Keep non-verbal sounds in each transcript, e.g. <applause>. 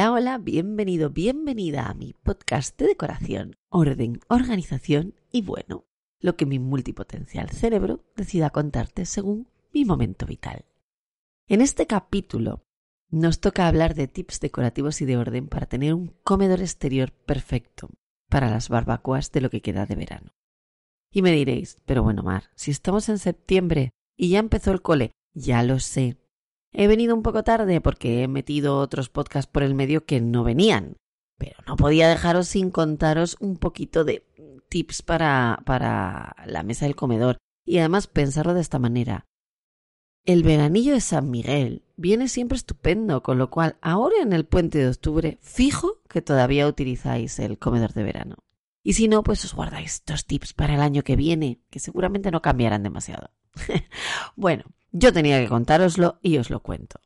Hola, hola, bienvenido, bienvenida a mi podcast de decoración, orden, organización y bueno, lo que mi multipotencial cerebro decida contarte según mi momento vital. En este capítulo nos toca hablar de tips decorativos y de orden para tener un comedor exterior perfecto para las barbacoas de lo que queda de verano. Y me diréis, pero bueno, Mar, si estamos en septiembre y ya empezó el cole, ya lo sé, He venido un poco tarde porque he metido otros podcasts por el medio que no venían, pero no podía dejaros sin contaros un poquito de tips para, para la mesa del comedor y además pensarlo de esta manera. El veranillo de San Miguel viene siempre estupendo, con lo cual ahora en el puente de octubre fijo que todavía utilizáis el comedor de verano. Y si no, pues os guardáis estos tips para el año que viene, que seguramente no cambiarán demasiado. <laughs> bueno, yo tenía que contároslo y os lo cuento.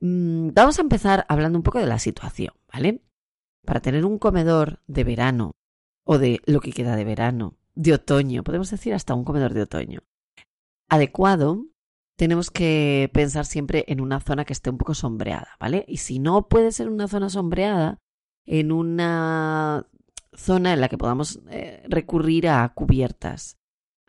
Mm, vamos a empezar hablando un poco de la situación, ¿vale? Para tener un comedor de verano o de lo que queda de verano, de otoño, podemos decir hasta un comedor de otoño, adecuado, tenemos que pensar siempre en una zona que esté un poco sombreada, ¿vale? Y si no puede ser una zona sombreada, en una zona en la que podamos eh, recurrir a cubiertas.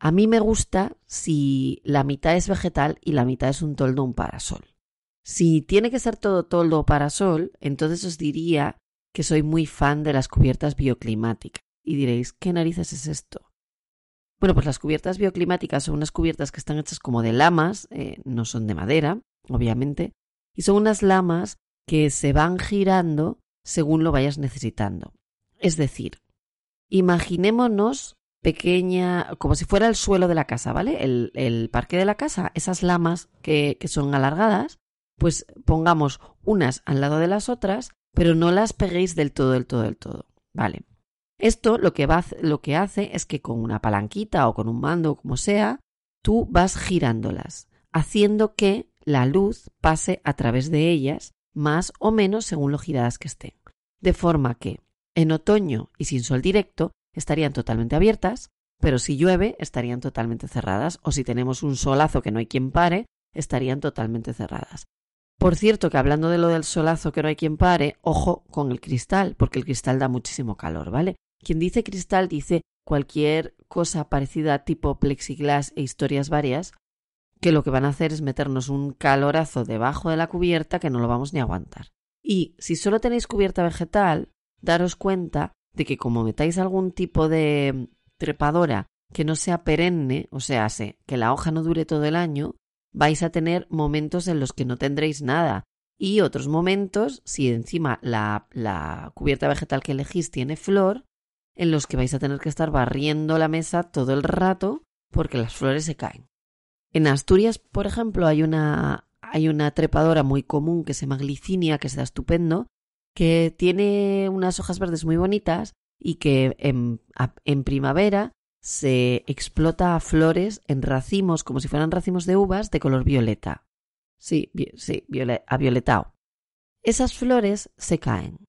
A mí me gusta si la mitad es vegetal y la mitad es un toldo o un parasol. Si tiene que ser todo toldo o parasol, entonces os diría que soy muy fan de las cubiertas bioclimáticas. Y diréis, ¿qué narices es esto? Bueno, pues las cubiertas bioclimáticas son unas cubiertas que están hechas como de lamas, eh, no son de madera, obviamente, y son unas lamas que se van girando según lo vayas necesitando. Es decir, imaginémonos pequeña, como si fuera el suelo de la casa, ¿vale? El, el parque de la casa, esas lamas que, que son alargadas, pues pongamos unas al lado de las otras, pero no las peguéis del todo, del todo, del todo, ¿vale? Esto lo que, va, lo que hace es que con una palanquita o con un mando como sea, tú vas girándolas, haciendo que la luz pase a través de ellas, más o menos según lo giradas que estén. De forma que en otoño y sin sol directo estarían totalmente abiertas, pero si llueve estarían totalmente cerradas, o si tenemos un solazo que no hay quien pare, estarían totalmente cerradas. Por cierto, que hablando de lo del solazo que no hay quien pare, ojo con el cristal, porque el cristal da muchísimo calor, ¿vale? Quien dice cristal dice cualquier cosa parecida tipo plexiglas e historias varias, que lo que van a hacer es meternos un calorazo debajo de la cubierta que no lo vamos ni a aguantar. Y si solo tenéis cubierta vegetal, daros cuenta de que como metáis algún tipo de trepadora que no sea perenne, o sea, que la hoja no dure todo el año, vais a tener momentos en los que no tendréis nada y otros momentos, si encima la, la cubierta vegetal que elegís tiene flor, en los que vais a tener que estar barriendo la mesa todo el rato porque las flores se caen. En Asturias, por ejemplo, hay una, hay una trepadora muy común que se llama glicinia, que está estupendo, que tiene unas hojas verdes muy bonitas y que en, primavera se explota a flores en racimos, como si fueran racimos de uvas, de color violeta. Sí, sí, a violetao. Esas flores se caen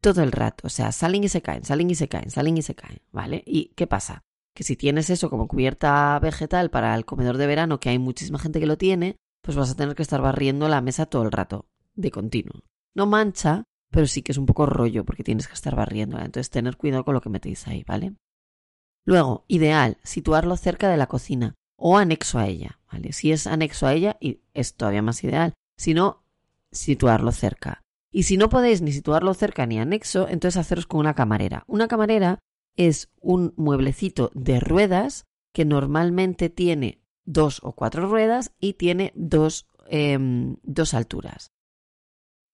todo el rato, o sea, salen y se caen, salen y se caen, salen y se caen, ¿vale? ¿Y qué pasa? Que si tienes eso como cubierta vegetal para el comedor de verano, que hay muchísima gente que lo tiene, pues vas a tener que estar barriendo la mesa todo el rato, de continuo. No mancha, pero sí que es un poco rollo porque tienes que estar barriéndola. Entonces, tener cuidado con lo que metéis ahí, ¿vale? Luego, ideal, situarlo cerca de la cocina o anexo a ella, ¿vale? Si es anexo a ella, es todavía más ideal. Si no, situarlo cerca. Y si no podéis ni situarlo cerca ni anexo, entonces haceros con una camarera. Una camarera es un mueblecito de ruedas que normalmente tiene dos o cuatro ruedas y tiene dos, em, dos alturas.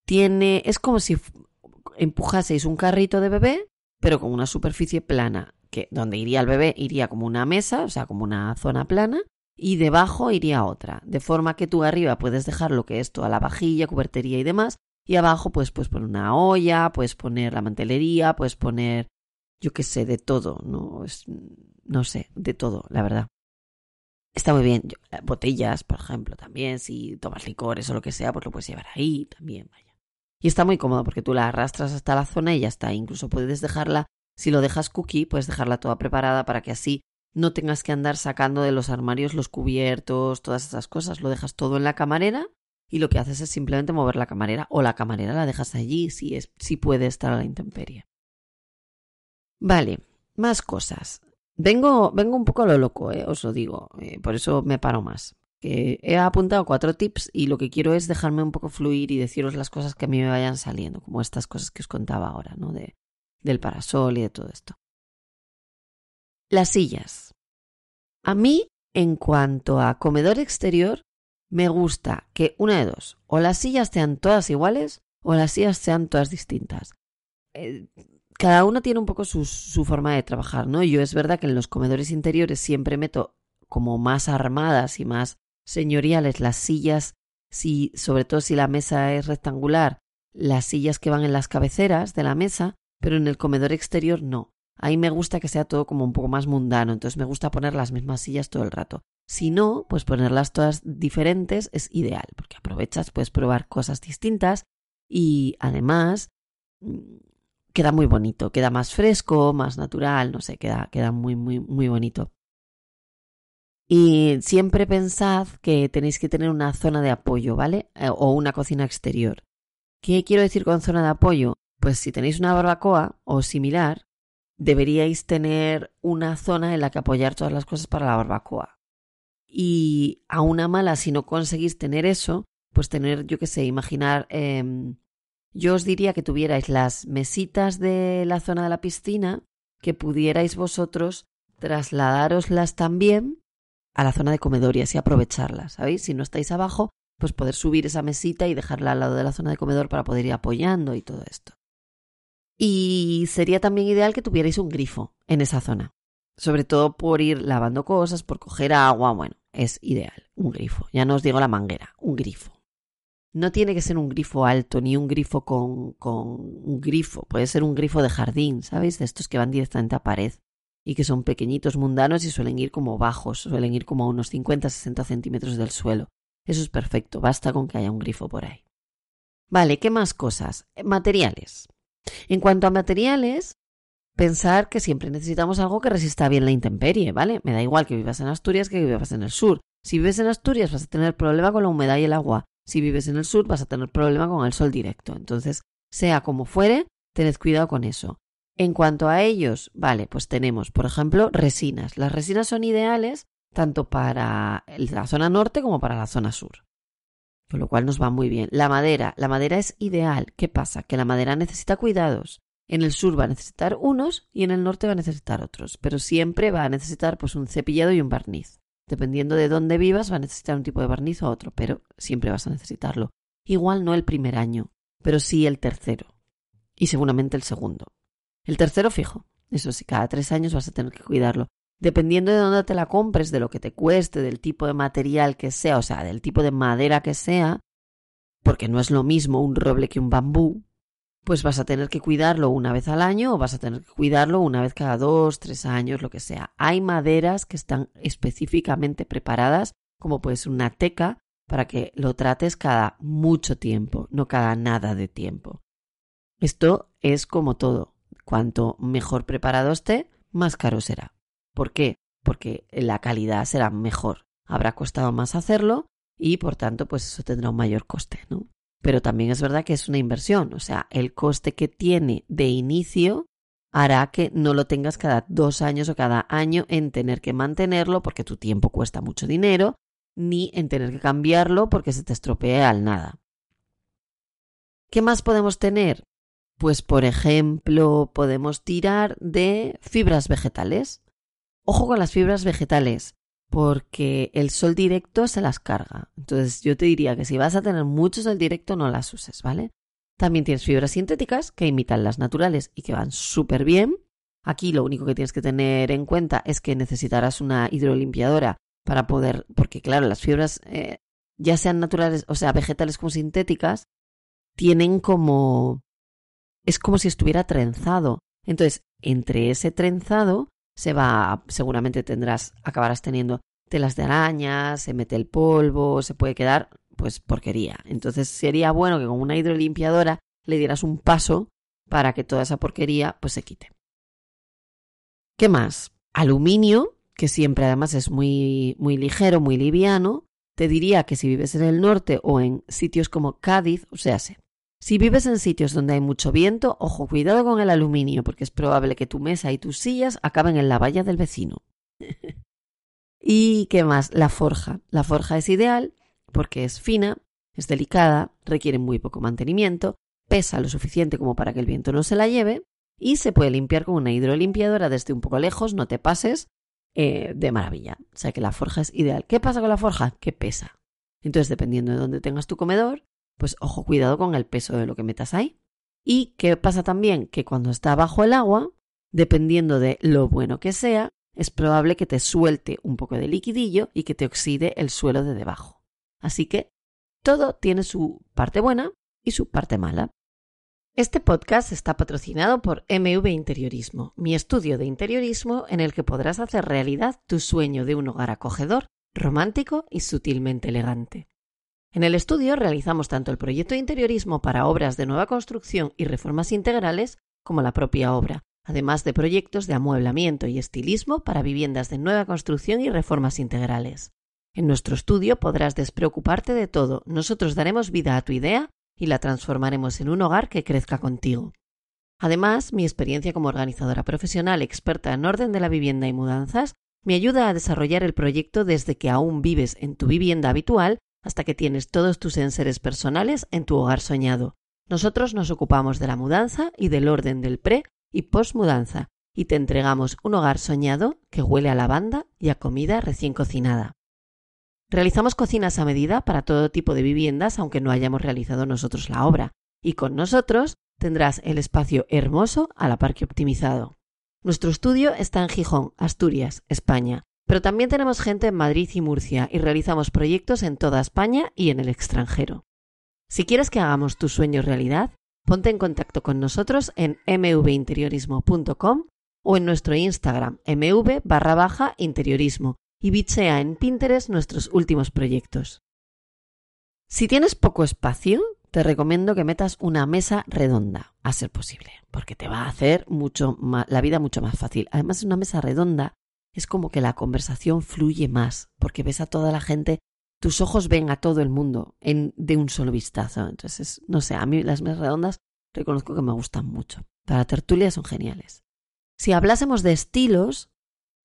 Tiene, es como si empujaseis un carrito de bebé, pero con una superficie plana, que donde iría el bebé iría como una mesa, o sea, como una zona plana, y debajo iría otra, de forma que tú arriba puedes dejar lo que es toda la vajilla, cubertería y demás, y abajo pues puedes poner una olla, puedes poner la mantelería, puedes poner, yo qué sé, de todo, ¿no? Es, no sé, de todo, la verdad. Está muy bien. Botellas, por ejemplo, también, si tomas licores o lo que sea, pues lo puedes llevar ahí también, vaya. Y está muy cómodo porque tú la arrastras hasta la zona y ya está. Incluso puedes dejarla, si lo dejas cookie, puedes dejarla toda preparada para que así no tengas que andar sacando de los armarios los cubiertos, todas esas cosas. Lo dejas todo en la camarera y lo que haces es simplemente mover la camarera o la camarera la dejas allí si, es, si puede estar a la intemperie. Vale, más cosas. Vengo, vengo un poco a lo loco, eh, os lo digo, eh, por eso me paro más. He apuntado cuatro tips y lo que quiero es dejarme un poco fluir y deciros las cosas que a mí me vayan saliendo, como estas cosas que os contaba ahora, ¿no? De, del parasol y de todo esto. Las sillas. A mí, en cuanto a comedor exterior, me gusta que una de dos, o las sillas sean todas iguales o las sillas sean todas distintas. Eh, cada uno tiene un poco su, su, forma de trabajar, ¿no? Yo es verdad que en los comedores interiores siempre meto como más armadas y más señoriales las sillas, si, sobre todo si la mesa es rectangular, las sillas que van en las cabeceras de la mesa, pero en el comedor exterior no. Ahí me gusta que sea todo como un poco más mundano, entonces me gusta poner las mismas sillas todo el rato. Si no, pues ponerlas todas diferentes es ideal, porque aprovechas, puedes probar cosas distintas y además mm, queda muy bonito, queda más fresco, más natural, no sé, queda, queda muy, muy, muy bonito. Y siempre pensad que tenéis que tener una zona de apoyo, ¿vale? Eh, o una cocina exterior. ¿Qué quiero decir con zona de apoyo? Pues si tenéis una barbacoa o similar, deberíais tener una zona en la que apoyar todas las cosas para la barbacoa. Y a una mala, si no conseguís tener eso, pues tener, yo qué sé, imaginar eh, yo os diría que tuvierais las mesitas de la zona de la piscina, que pudierais vosotros trasladároslas también a la zona de comedor y así aprovecharlas, ¿sabéis? Si no estáis abajo, pues poder subir esa mesita y dejarla al lado de la zona de comedor para poder ir apoyando y todo esto. Y sería también ideal que tuvierais un grifo en esa zona, sobre todo por ir lavando cosas, por coger agua, bueno, es ideal, un grifo. Ya no os digo la manguera, un grifo. No tiene que ser un grifo alto ni un grifo con, con un grifo. Puede ser un grifo de jardín, ¿sabéis? De estos que van directamente a pared y que son pequeñitos, mundanos y suelen ir como bajos, suelen ir como a unos 50-60 centímetros del suelo. Eso es perfecto, basta con que haya un grifo por ahí. Vale, ¿qué más cosas? Materiales. En cuanto a materiales, pensar que siempre necesitamos algo que resista bien la intemperie, ¿vale? Me da igual que vivas en Asturias que vivas en el sur. Si vives en Asturias vas a tener problema con la humedad y el agua. Si vives en el sur vas a tener problema con el sol directo. Entonces, sea como fuere, tened cuidado con eso. En cuanto a ellos, vale, pues tenemos, por ejemplo, resinas. Las resinas son ideales tanto para la zona norte como para la zona sur. Con lo cual nos va muy bien. La madera, la madera es ideal. ¿Qué pasa? Que la madera necesita cuidados. En el sur va a necesitar unos y en el norte va a necesitar otros, pero siempre va a necesitar pues un cepillado y un barniz. Dependiendo de dónde vivas, va a necesitar un tipo de barniz o otro, pero siempre vas a necesitarlo. Igual no el primer año, pero sí el tercero. Y seguramente el segundo. El tercero fijo. Eso sí, cada tres años vas a tener que cuidarlo. Dependiendo de dónde te la compres, de lo que te cueste, del tipo de material que sea, o sea, del tipo de madera que sea, porque no es lo mismo un roble que un bambú, pues vas a tener que cuidarlo una vez al año o vas a tener que cuidarlo una vez cada dos, tres años, lo que sea. Hay maderas que están específicamente preparadas, como puede ser una teca, para que lo trates cada mucho tiempo, no cada nada de tiempo. Esto es como todo. Cuanto mejor preparado esté, más caro será. ¿Por qué? Porque la calidad será mejor. Habrá costado más hacerlo y por tanto, pues eso tendrá un mayor coste, ¿no? pero también es verdad que es una inversión, o sea, el coste que tiene de inicio hará que no lo tengas cada dos años o cada año en tener que mantenerlo porque tu tiempo cuesta mucho dinero, ni en tener que cambiarlo porque se te estropee al nada. ¿Qué más podemos tener? Pues, por ejemplo, podemos tirar de fibras vegetales. Ojo con las fibras vegetales, porque el sol directo se las carga. Entonces, yo te diría que si vas a tener mucho sol directo, no las uses, ¿vale? También tienes fibras sintéticas que imitan las naturales y que van súper bien. Aquí lo único que tienes que tener en cuenta es que necesitarás una hidrolimpiadora para poder, porque claro, las fibras, eh, ya sean naturales, o sea, vegetales como sintéticas, tienen como, es como si estuviera trenzado. Entonces, entre ese trenzado se va, seguramente tendrás, acabarás teniendo telas de araña, se mete el polvo, se puede quedar, pues porquería. Entonces sería bueno que con una hidrolimpiadora le dieras un paso para que toda esa porquería pues se quite. ¿Qué más? Aluminio, que siempre además es muy, muy ligero, muy liviano. Te diría que si vives en el norte o en sitios como Cádiz, o sea, si vives en sitios donde hay mucho viento, ojo, cuidado con el aluminio, porque es probable que tu mesa y tus sillas acaben en la valla del vecino. <laughs> ¿Y qué más? La forja. La forja es ideal porque es fina, es delicada, requiere muy poco mantenimiento, pesa lo suficiente como para que el viento no se la lleve y se puede limpiar con una hidrolimpiadora desde un poco lejos, no te pases, eh, de maravilla. O sea que la forja es ideal. ¿Qué pasa con la forja? Que pesa. Entonces, dependiendo de dónde tengas tu comedor, pues ojo, cuidado con el peso de lo que metas ahí. Y qué pasa también que cuando está bajo el agua, dependiendo de lo bueno que sea, es probable que te suelte un poco de liquidillo y que te oxide el suelo de debajo. Así que todo tiene su parte buena y su parte mala. Este podcast está patrocinado por MV Interiorismo, mi estudio de interiorismo en el que podrás hacer realidad tu sueño de un hogar acogedor, romántico y sutilmente elegante. En el estudio realizamos tanto el proyecto de interiorismo para obras de nueva construcción y reformas integrales como la propia obra, además de proyectos de amueblamiento y estilismo para viviendas de nueva construcción y reformas integrales. En nuestro estudio podrás despreocuparte de todo, nosotros daremos vida a tu idea y la transformaremos en un hogar que crezca contigo. Además, mi experiencia como organizadora profesional experta en orden de la vivienda y mudanzas me ayuda a desarrollar el proyecto desde que aún vives en tu vivienda habitual hasta que tienes todos tus enseres personales en tu hogar soñado. Nosotros nos ocupamos de la mudanza y del orden del pre y post mudanza y te entregamos un hogar soñado que huele a lavanda y a comida recién cocinada. Realizamos cocinas a medida para todo tipo de viviendas, aunque no hayamos realizado nosotros la obra, y con nosotros tendrás el espacio hermoso a la par que optimizado. Nuestro estudio está en Gijón, Asturias, España, pero también tenemos gente en Madrid y Murcia y realizamos proyectos en toda España y en el extranjero. Si quieres que hagamos tu sueño realidad, ponte en contacto con nosotros en mvinteriorismo.com o en nuestro Instagram mv barra baja interiorismo y bichea en Pinterest nuestros últimos proyectos. Si tienes poco espacio, te recomiendo que metas una mesa redonda, a ser posible, porque te va a hacer mucho la vida mucho más fácil. Además, una mesa redonda es como que la conversación fluye más, porque ves a toda la gente, tus ojos ven a todo el mundo en, de un solo vistazo. Entonces, no sé, a mí las mesas redondas reconozco que me gustan mucho. Para tertulias son geniales. Si hablásemos de estilos,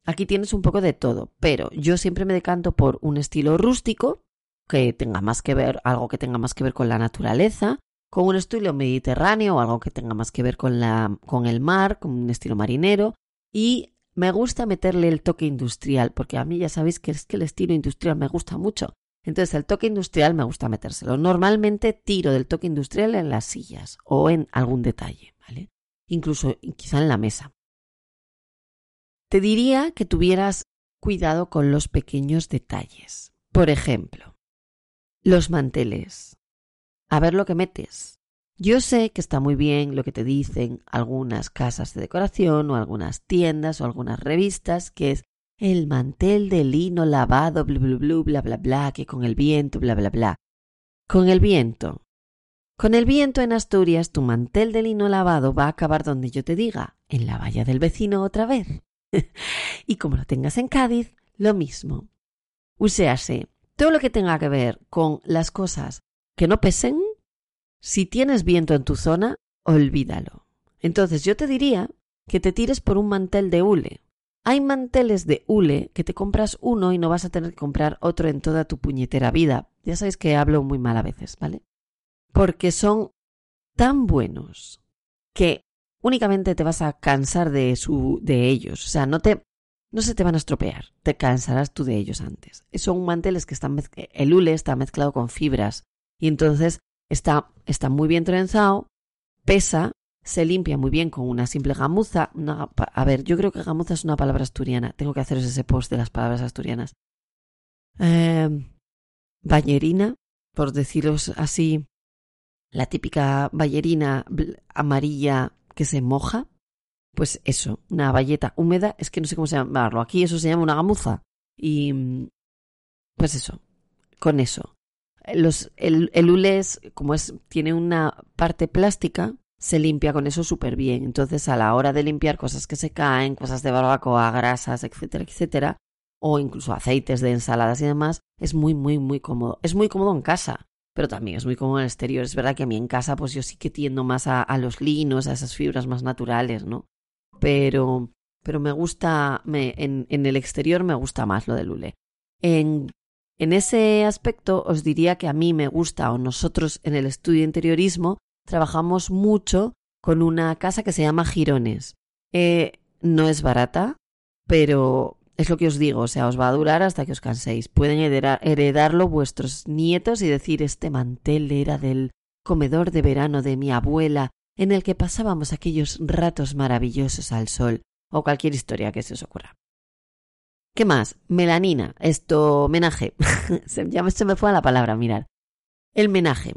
Aquí tienes un poco de todo, pero yo siempre me decanto por un estilo rústico, que tenga más que ver, algo que tenga más que ver con la naturaleza, con un estilo mediterráneo, algo que tenga más que ver con, la, con el mar, con un estilo marinero, y me gusta meterle el toque industrial, porque a mí ya sabéis que es que el estilo industrial me gusta mucho. Entonces el toque industrial me gusta metérselo. Normalmente tiro del toque industrial en las sillas o en algún detalle, ¿vale? Incluso quizá en la mesa. Te diría que tuvieras cuidado con los pequeños detalles. Por ejemplo, los manteles. A ver lo que metes. Yo sé que está muy bien lo que te dicen algunas casas de decoración o algunas tiendas o algunas revistas, que es el mantel de lino lavado, bla, bla, bla, bla, bla, bla, que con el viento, bla, bla, bla. Con el viento. Con el viento en Asturias, tu mantel de lino lavado va a acabar donde yo te diga, en la valla del vecino otra vez. <laughs> y como lo tengas en Cádiz, lo mismo. Uséase todo lo que tenga que ver con las cosas que no pesen, si tienes viento en tu zona, olvídalo. Entonces yo te diría que te tires por un mantel de hule. Hay manteles de hule que te compras uno y no vas a tener que comprar otro en toda tu puñetera vida. Ya sabéis que hablo muy mal a veces, ¿vale? Porque son tan buenos que únicamente te vas a cansar de, de ellos. O sea, no, te, no se te van a estropear, te cansarás tú de ellos antes. Son manteles que están el hule está mezclado con fibras y entonces está, está muy bien trenzado, pesa, se limpia muy bien con una simple gamuza. a ver, yo creo que gamuza es una palabra asturiana. Tengo que hacer ese post de las palabras asturianas. Eh, ballerina, por deciros así, la típica ballerina amarilla que se moja, pues eso, una valleta húmeda, es que no sé cómo se llamarlo, aquí eso se llama una gamuza. Y pues eso, con eso. Los, el, el hule como es, tiene una parte plástica, se limpia con eso súper bien. Entonces, a la hora de limpiar cosas que se caen, cosas de barbacoa, grasas, etcétera, etcétera, o incluso aceites de ensaladas y demás, es muy, muy, muy cómodo. Es muy cómodo en casa, pero también es muy cómodo en el exterior. Es verdad que a mí en casa, pues yo sí que tiendo más a, los linos, a esas fibras más naturales, ¿no? Pero, pero me gusta, me, en, en el exterior me gusta más lo del hule. En, en ese aspecto os diría que a mí me gusta, o nosotros en el estudio interiorismo, trabajamos mucho con una casa que se llama Girones. Eh, no es barata, pero es lo que os digo, o sea, os va a durar hasta que os canséis. Pueden heredarlo vuestros nietos y decir, este mantel era del comedor de verano de mi abuela, en el que pasábamos aquellos ratos maravillosos al sol, o cualquier historia que se os ocurra. ¿Qué más? Melanina. Esto, menaje. <laughs> ya se me fue a la palabra, mirad. El menaje.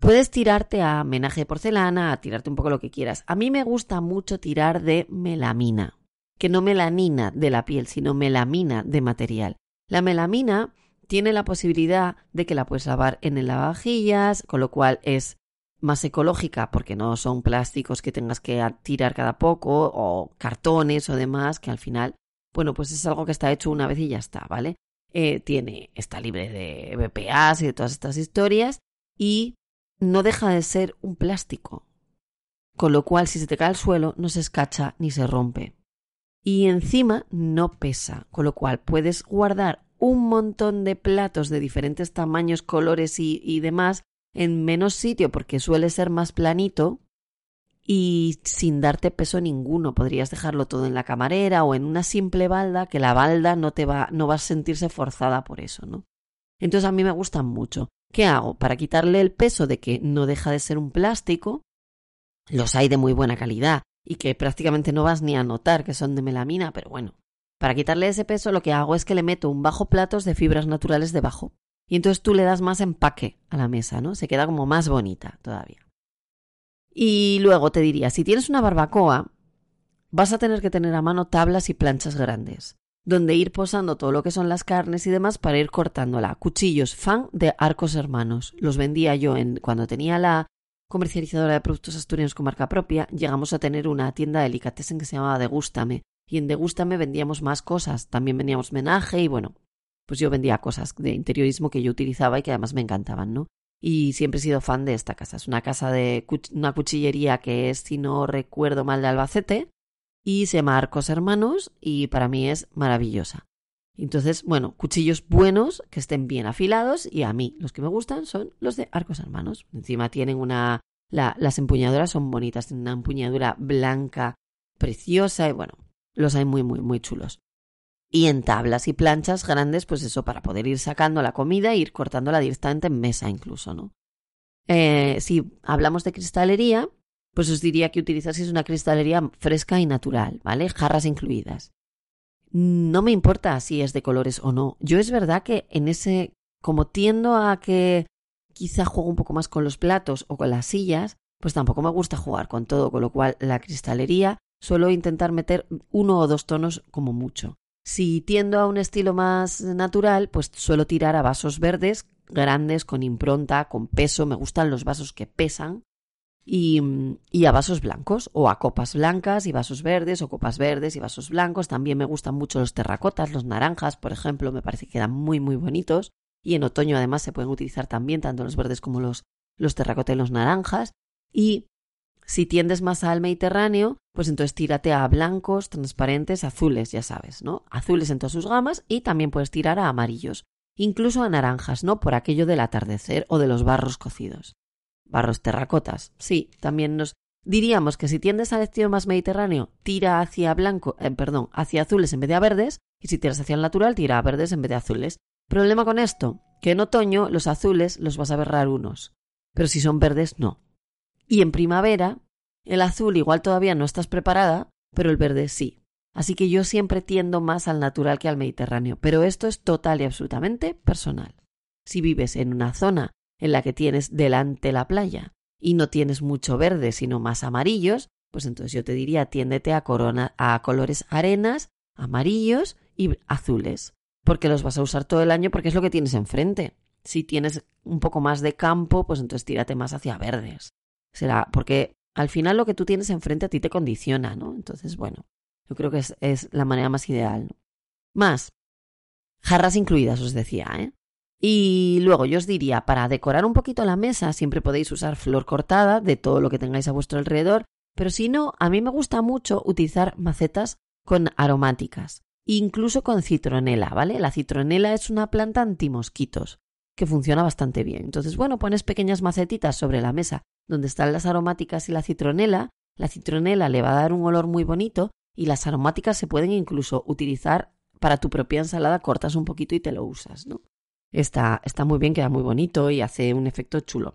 Puedes tirarte a menaje de porcelana, a tirarte un poco lo que quieras. A mí me gusta mucho tirar de melamina que no melanina de la piel, sino melamina de material. La melamina tiene la posibilidad de que la puedes lavar en el lavavajillas, con lo cual es más ecológica porque no son plásticos que tengas que tirar cada poco o cartones o demás que al final, bueno, pues es algo que está hecho una vez y ya está, ¿vale? Eh, tiene, está libre de BPAs y de todas estas historias y no deja de ser un plástico. Con lo cual, si se te cae al suelo, no se escacha ni se rompe y encima no pesa, con lo cual puedes guardar un montón de platos de diferentes tamaños, colores y, demás en menos sitio porque suele ser más planito y sin darte peso ninguno. Podrías dejarlo todo en la camarera o en una simple balda que la balda no te va, no va a sentirse forzada por eso, ¿no? Entonces a mí me gustan mucho. ¿Qué hago? Para quitarle el peso de que no deja de ser un plástico, los hay de muy buena calidad y que prácticamente no vas ni a notar que son de melamina, pero bueno, para quitarle ese peso lo que hago es que le meto un bajo platos de fibras naturales debajo. Y entonces tú le das más empaque a la mesa, ¿no? Se queda como más bonita todavía. Y luego te diría, si tienes una barbacoa, vas a tener que tener a mano tablas y planchas grandes, donde ir posando todo lo que son las carnes y demás para ir cortándola. Cuchillos fan de Arcos Hermanos. Los vendía yo en cuando tenía la comercializadora de productos asturianos con marca propia, llegamos a tener una tienda de delicatessen que se llamaba Degústame. Y en Degústame vendíamos más cosas. También vendíamos menaje y bueno, pues yo vendía cosas de interiorismo que yo utilizaba y que además me encantaban, ¿no? Y siempre he sido fan de esta casa. Es una casa de una cuchillería que es, si no recuerdo mal, de Albacete y se llama Arcos Hermanos y para mí es maravillosa. Entonces, bueno, cuchillos buenos que estén bien afilados y a mí los que me gustan son los de arcos hermanos. Encima tienen una... las empuñaduras son bonitas, tienen una empuñadura blanca preciosa y bueno, los hay muy, muy, muy chulos. Y en tablas y planchas grandes, pues eso, para poder ir sacando la comida e ir cortándola directamente en mesa incluso, ¿no? Eh, si hablamos de cristalería, pues os diría que utilizaseis una cristalería fresca y natural, ¿vale? Jarras incluidas no me importa si es de colores o no. Yo es verdad que en ese, como tiendo a que quizá juego un poco más con los platos o con las sillas, pues tampoco me gusta jugar con todo, con lo cual la cristalería suelo intentar meter uno o dos tonos como mucho. Si tiendo a un estilo más natural, pues suelo tirar a vasos verdes, grandes, con impronta, con peso. Me gustan los vasos que pesan y, y, a vasos blancos o a copas blancas y vasos verdes o copas verdes y vasos blancos. También me gustan mucho los terracotas, los naranjas, por ejemplo, me parece que quedan muy muy bonitos y en otoño además se pueden utilizar también tanto los verdes como los, los terracotas y los naranjas. Y si tiendes más al Mediterráneo, pues entonces tírate a blancos, transparentes, azules, ya sabes, ¿no? Azules en todas sus gamas y también puedes tirar a amarillos, incluso a naranjas, ¿no? Por aquello del atardecer o de los barros cocidos. Barros terracotas. Sí, también nos. Diríamos que si tiendes al estilo más mediterráneo, tira hacia blanco, eh, perdón, hacia azules en vez de a verdes, y si tiras hacia el natural, tira a verdes en vez de azules. Problema con esto, que en otoño los azules los vas a ver rarunos, pero si son verdes, no. Y en primavera, el azul igual todavía no estás preparada, pero el verde sí. Así que yo siempre tiendo más al natural que al mediterráneo, pero esto es total y absolutamente personal. Si vives en una zona en la que tienes delante la playa y no tienes mucho verde, sino más amarillos, pues entonces yo te diría tiéndete a, corona, a colores arenas, amarillos y azules, porque los vas a usar todo el año porque es lo que tienes enfrente. Si tienes un poco más de campo, pues entonces tírate más hacia verdes. Será porque al final lo que tú tienes enfrente a ti te condiciona, ¿no? Entonces, bueno, yo creo que es, la manera más ideal. ¿no? Más, jarras incluidas, os decía, ¿eh? Y luego yo os diría, para decorar un poquito la mesa, siempre podéis usar flor cortada de todo lo que tengáis a vuestro alrededor, pero si no, a mí me gusta mucho utilizar macetas con aromáticas, incluso con citronela, ¿vale? La citronela es una planta antimosquitos que funciona bastante bien. Entonces, bueno, pones pequeñas macetitas sobre la mesa donde están las aromáticas y la citronela. La citronela le va a dar un olor muy bonito y las aromáticas se pueden incluso utilizar para tu propia ensalada, cortas un poquito y te lo usas, ¿no? Está, está muy bien, queda muy bonito y hace un efecto chulo.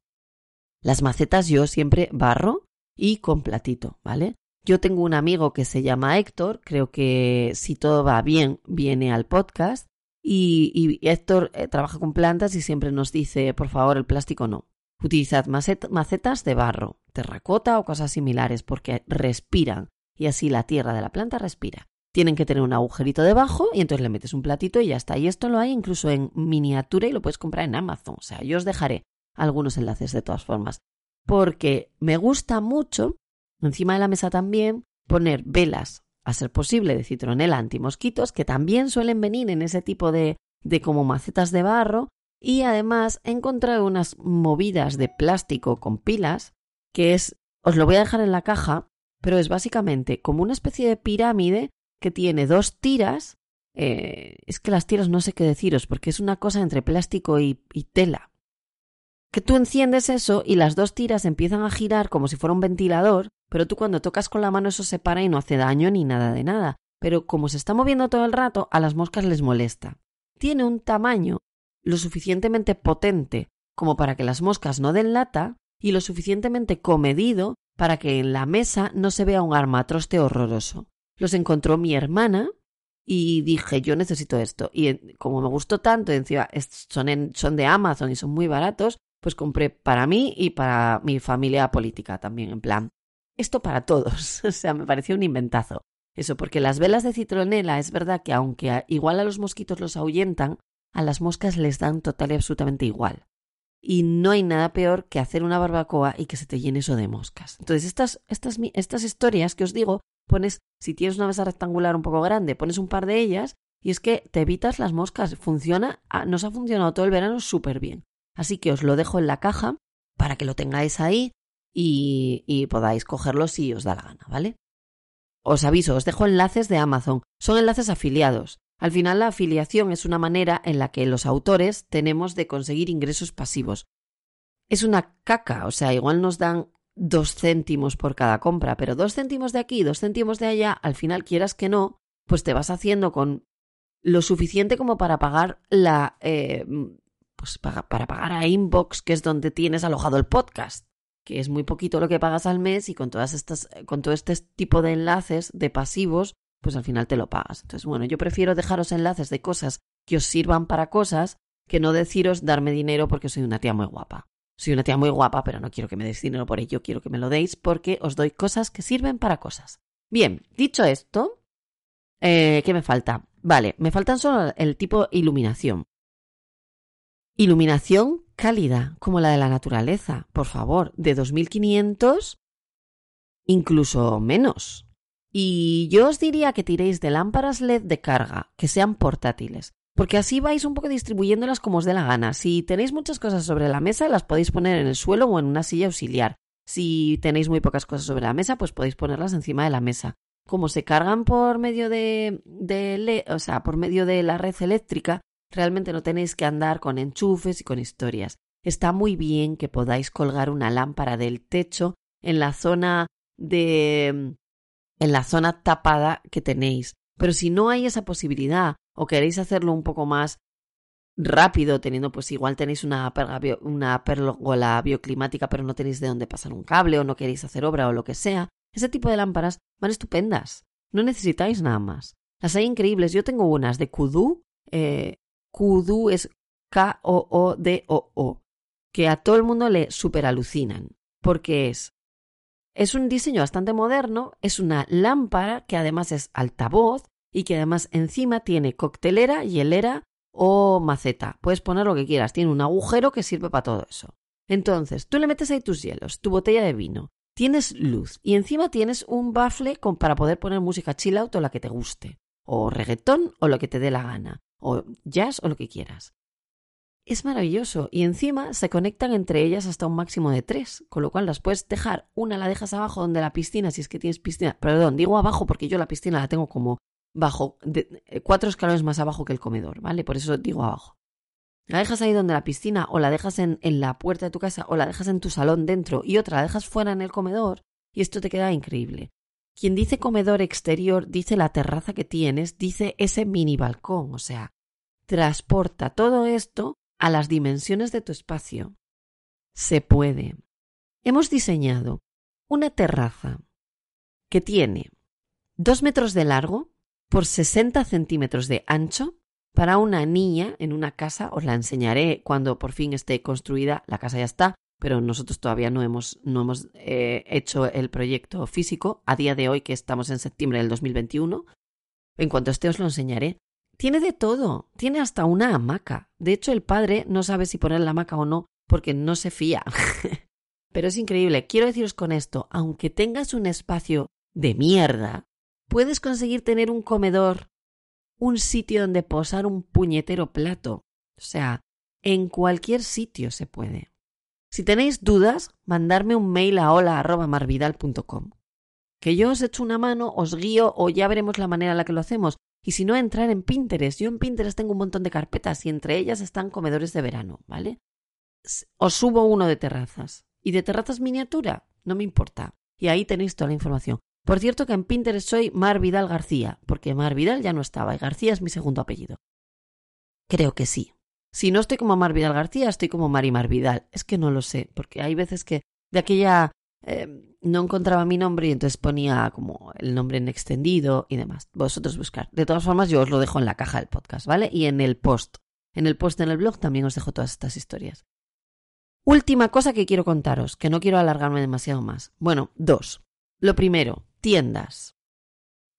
Las macetas yo siempre barro y con platito, ¿vale? Yo tengo un amigo que se llama Héctor, creo que si todo va bien, viene al podcast. Y, y Héctor eh, trabaja con plantas y siempre nos dice, por favor, el plástico no. Utilizad macetas de barro, terracota o cosas similares porque respiran y así la tierra de la planta respira tienen que tener un agujerito debajo y entonces le metes un platito y ya está. Y esto lo hay incluso en miniatura y lo puedes comprar en Amazon. O sea, yo os dejaré algunos enlaces de todas formas. Porque me gusta mucho, encima de la mesa también, poner velas, a ser posible, de citronela antimosquitos, que también suelen venir en ese tipo de, de como macetas de barro. Y además he encontrado unas movidas de plástico con pilas, que es, os lo voy a dejar en la caja, pero es básicamente como una especie de pirámide que tiene dos tiras. Eh, es que las tiras no sé qué deciros, porque es una cosa entre plástico y, y tela. Que tú enciendes eso y las dos tiras empiezan a girar como si fuera un ventilador, pero tú cuando tocas con la mano eso se para y no hace daño ni nada de nada. Pero como se está moviendo todo el rato, a las moscas les molesta. Tiene un tamaño lo suficientemente potente como para que las moscas no den lata y lo suficientemente comedido para que en la mesa no se vea un armatroste horroroso los encontró mi hermana y dije, yo necesito esto. Y como me gustó tanto, encima son, son de Amazon y son muy baratos, pues compré para mí y para mi familia política también, en plan, esto para todos. <laughs> o sea, me pareció un inventazo. Eso, porque las velas de citronela es verdad que aunque igual a los mosquitos los ahuyentan, a las moscas les dan total y absolutamente igual. Y no hay nada peor que hacer una barbacoa y que se te llene eso de moscas. Entonces, estas, estas, estas historias que os digo pones, si tienes una mesa rectangular un poco grande, pones un par de ellas y es que te evitas las moscas. Funciona, ah, nos ha funcionado todo el verano súper bien. Así que os lo dejo en la caja para que lo tengáis ahí y, podáis cogerlo si os da la gana, ¿vale? Os aviso, os dejo enlaces de Amazon. Son enlaces afiliados. Al final la afiliación es una manera en la que los autores tenemos de conseguir ingresos pasivos. Es una caca, o sea, igual nos dan dos céntimos por cada compra, pero dos céntimos de aquí, dos céntimos de allá, al final quieras que no, pues te vas haciendo con lo suficiente como para pagar la eh, pues para, pagar a Inbox, que es donde tienes alojado el podcast, que es muy poquito lo que pagas al mes y con todas estas con todo este tipo de enlaces de pasivos, pues al final te lo pagas. Entonces, bueno, yo prefiero dejaros enlaces de cosas que os sirvan para cosas que no deciros darme dinero porque soy una tía muy guapa. Soy una tía muy guapa, pero no quiero que me deis dinero por ello, quiero que me lo deis porque os doy cosas que sirven para cosas. Bien, dicho esto, eh, ¿qué me falta? Vale, me faltan solo el tipo iluminación. Iluminación cálida, como la de la naturaleza, por favor, de 2500 incluso menos. Y yo os diría que tiréis de lámparas LED de carga, que sean portátiles porque así vais un poco distribuyéndolas como os dé la gana. Si tenéis muchas cosas sobre la mesa, las podéis poner en el suelo o en una silla auxiliar. Si tenéis muy pocas cosas sobre la mesa, pues podéis ponerlas encima de la mesa. Como se cargan por medio de, de o sea, por medio de la red eléctrica, realmente no tenéis que andar con enchufes y con historias. Está muy bien que podáis colgar una lámpara del techo en la zona de en la zona tapada que tenéis. Pero si no hay esa posibilidad o queréis hacerlo un poco más rápido, teniendo pues igual tenéis una, una pérgola bioclimática pero no tenéis de dónde pasar un cable o no queréis hacer obra o lo que sea, ese tipo de lámparas van estupendas. No necesitáis nada más. Las hay increíbles. Yo tengo unas de Kudu. Eh, Kudu es K-O-O-D-O-O. Que a todo el mundo le super alucinan. Porque es. Es un diseño bastante moderno. Es una lámpara que además es altavoz. Y que además encima tiene coctelera, hielera o maceta. Puedes poner lo que quieras. Tiene un agujero que sirve para todo eso. Entonces, tú le metes ahí tus hielos, tu botella de vino, tienes luz y encima tienes un bafle para poder poner música chill out o la que te guste, o reggaetón o lo que te dé la gana, o jazz o lo que quieras. Es maravilloso y encima se conectan entre ellas hasta un máximo de tres, con lo cual las puedes dejar, una la dejas abajo donde la piscina, si es que tienes piscina, perdón, digo abajo porque yo la piscina la tengo como bajo, eh, cuatro escalones más abajo que el comedor, ¿vale? Por eso digo abajo. La dejas ahí donde la piscina, o la dejas en, en la puerta de tu casa, o la dejas en tu salón dentro, y otra la dejas fuera en el comedor, y esto te queda increíble. Quien dice comedor exterior dice la terraza que tienes, dice ese mini balcón, o sea, transporta todo esto a las dimensiones de tu espacio. Se puede. Hemos diseñado una terraza que tiene dos metros de largo por 60 centímetros de ancho para una niña en una casa, os la enseñaré cuando por fin esté construida, la casa ya está, pero nosotros todavía no hemos, no hemos eh, hecho el proyecto físico a día de hoy, que estamos en septiembre del 2021. En cuanto esté os lo enseñaré. Tiene de todo, tiene hasta una hamaca. De hecho, el padre no sabe si poner la hamaca o no, porque no se fía. <laughs> pero es increíble. Quiero deciros con esto, aunque tengas un espacio de mierda, puedes conseguir tener un comedor un sitio donde posar un puñetero plato. O sea, en cualquier sitio se puede. Si tenéis dudas, mandarme un mail a hola.marvidal.com. Que yo os echo una mano, os guío o ya veremos la manera en la que lo hacemos. Y si no, entrar en Pinterest. Yo en Pinterest tengo un montón de carpetas y entre ellas están comedores de verano, ¿vale? Os subo uno de terrazas. ¿Y de terrazas miniatura? No me importa. Y ahí tenéis toda la información. Por cierto que en Pinterest soy Mar Vidal García, porque Mar Vidal ya no estaba y García es mi segundo apellido. Creo que sí. Si no estoy como Mar Vidal García, estoy como Mari Mar Vidal. Es que no lo sé, porque hay veces que de aquella eh, no encontraba mi nombre y entonces ponía como el nombre en extendido y demás. Vosotros buscar. De todas formas, yo os lo dejo en la caja del podcast, ¿vale? Y en el post. En el post en el blog también os dejo todas estas historias. Última cosa que quiero contaros, que no quiero alargarme demasiado más. Bueno, dos. Lo primero, tiendas.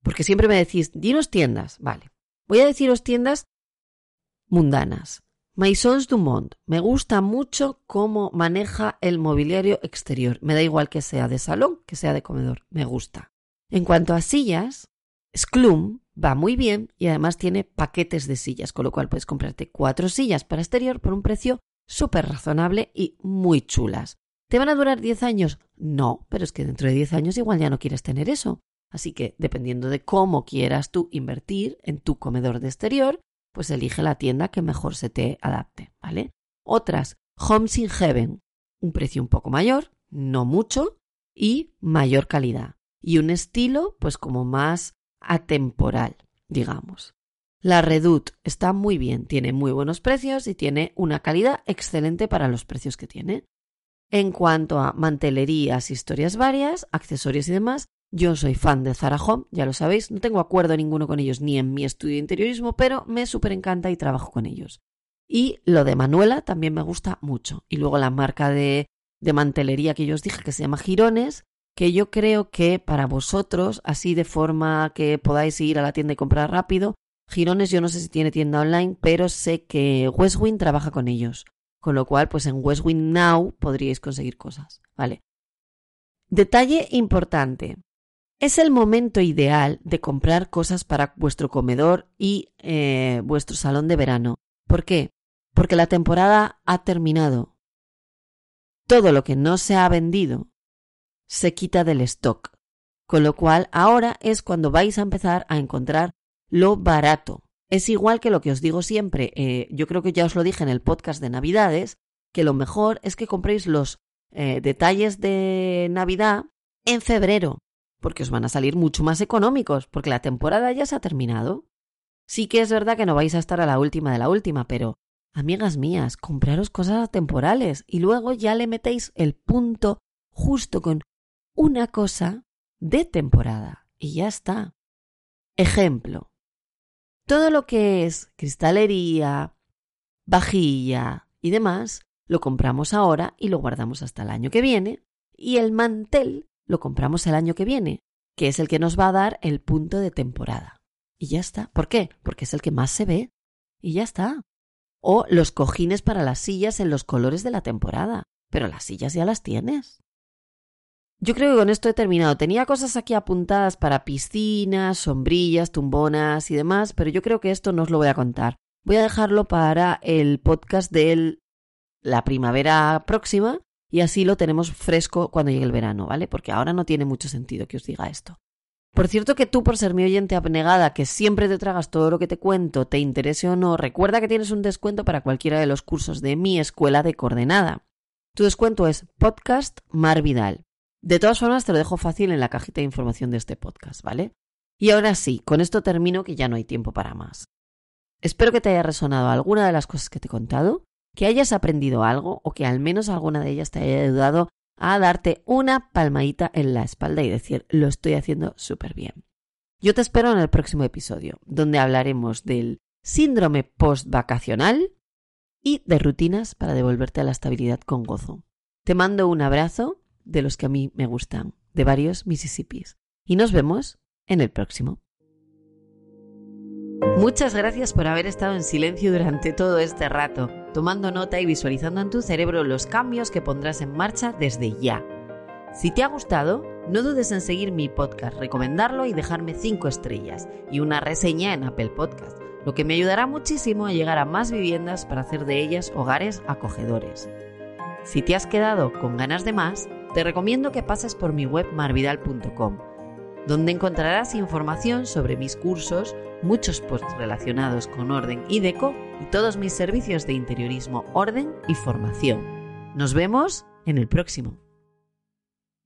Porque siempre me decís, dinos tiendas. Vale. Voy a deciros tiendas mundanas. Maisons Dumont. Me gusta mucho cómo maneja el mobiliario exterior. Me da igual que sea de salón, que sea de comedor. Me gusta. En cuanto a sillas, Sklum va muy bien y además tiene paquetes de sillas, con lo cual puedes comprarte cuatro sillas para exterior por un precio súper razonable y muy chulas. ¿Te van a durar 10 años? No, pero es que dentro de 10 años igual ya no quieres tener eso. Así que, dependiendo de cómo quieras tú invertir en tu comedor de exterior, pues elige la tienda que mejor se te adapte, ¿vale? Otras, Homes in Heaven, un precio un poco mayor, no mucho, y mayor calidad. Y un estilo, pues como más atemporal, digamos. La Redut está muy bien, tiene muy buenos precios y tiene una calidad excelente para los precios que tiene. En cuanto a mantelerías, historias varias, accesorios y demás, yo soy fan de Zara Home, ya lo sabéis, no tengo acuerdo ninguno con ellos ni en mi estudio de interiorismo, pero me súper encanta y trabajo con ellos. Y lo de Manuela también me gusta mucho. Y luego la marca de, de mantelería que yo os dije que se llama Girones, que yo creo que para vosotros, así de forma que podáis ir a la tienda y comprar rápido, Girones yo no sé si tiene tienda online, pero sé que Westwing trabaja con ellos. Con lo cual, pues en Westwind Now podríais conseguir cosas, ¿vale? Detalle importante. Es el momento ideal de comprar cosas para vuestro comedor y eh, vuestro salón de verano. ¿Por qué? Porque la temporada ha terminado. Todo lo que no se ha vendido se quita del stock. Con lo cual, ahora es cuando vais a empezar a encontrar lo barato. Es igual que lo que os digo siempre, eh, yo creo que ya os lo dije en el podcast de Navidades, que lo mejor es que compréis los eh, detalles de Navidad en febrero, porque os van a salir mucho más económicos, porque la temporada ya se ha terminado. Sí que es verdad que no vais a estar a la última de la última, pero, amigas mías, compraros cosas temporales y luego ya le metéis el punto justo con una cosa de temporada y ya está. Ejemplo. Todo lo que es cristalería, vajilla y demás, lo compramos ahora y lo guardamos hasta el año que viene, y el mantel lo compramos el año que viene, que es el que nos va a dar el punto de temporada. Y ya está. ¿Por qué? Porque es el que más se ve. Y ya está. O los cojines para las sillas en los colores de la temporada. Pero las sillas ya las tienes. Yo creo que con esto he terminado. Tenía cosas aquí apuntadas para piscinas, sombrillas, tumbonas y demás, pero yo creo que esto no os lo voy a contar. Voy a dejarlo para el podcast de la primavera próxima y así lo tenemos fresco cuando llegue el verano, ¿vale? Porque ahora no tiene mucho sentido que os diga esto. Por cierto que tú, por ser mi oyente abnegada, que siempre te tragas todo lo que te cuento, te interese o no, recuerda que tienes un descuento para cualquiera de los cursos de mi escuela de coordenada. Tu descuento es podcast Mar Vidal. De todas formas, te lo dejo fácil en la cajita de información de este podcast, ¿vale? Y ahora sí, con esto termino que ya no hay tiempo para más. Espero que te haya resonado alguna de las cosas que te he contado, que hayas aprendido algo o que al menos alguna de ellas te haya ayudado a darte una palmadita en la espalda y decir, lo estoy haciendo súper bien. Yo te espero en el próximo episodio, donde hablaremos del síndrome post-vacacional y de rutinas para devolverte a la estabilidad con gozo. Te mando un abrazo de los que a mí me gustan, de varios Mississippis. Y nos vemos en el próximo. Muchas gracias por haber estado en silencio durante todo este rato, tomando nota y visualizando en tu cerebro los cambios que pondrás en marcha desde ya. Si te ha gustado, no dudes en seguir mi podcast, recomendarlo y dejarme 5 estrellas y una reseña en Apple Podcast, lo que me ayudará muchísimo a llegar a más viviendas para hacer de ellas hogares acogedores. Si te has quedado con ganas de más, te recomiendo que pases por mi web marvidal.com, donde encontrarás información sobre mis cursos, muchos posts relacionados con orden y deco y todos mis servicios de interiorismo, orden y formación. Nos vemos en el próximo.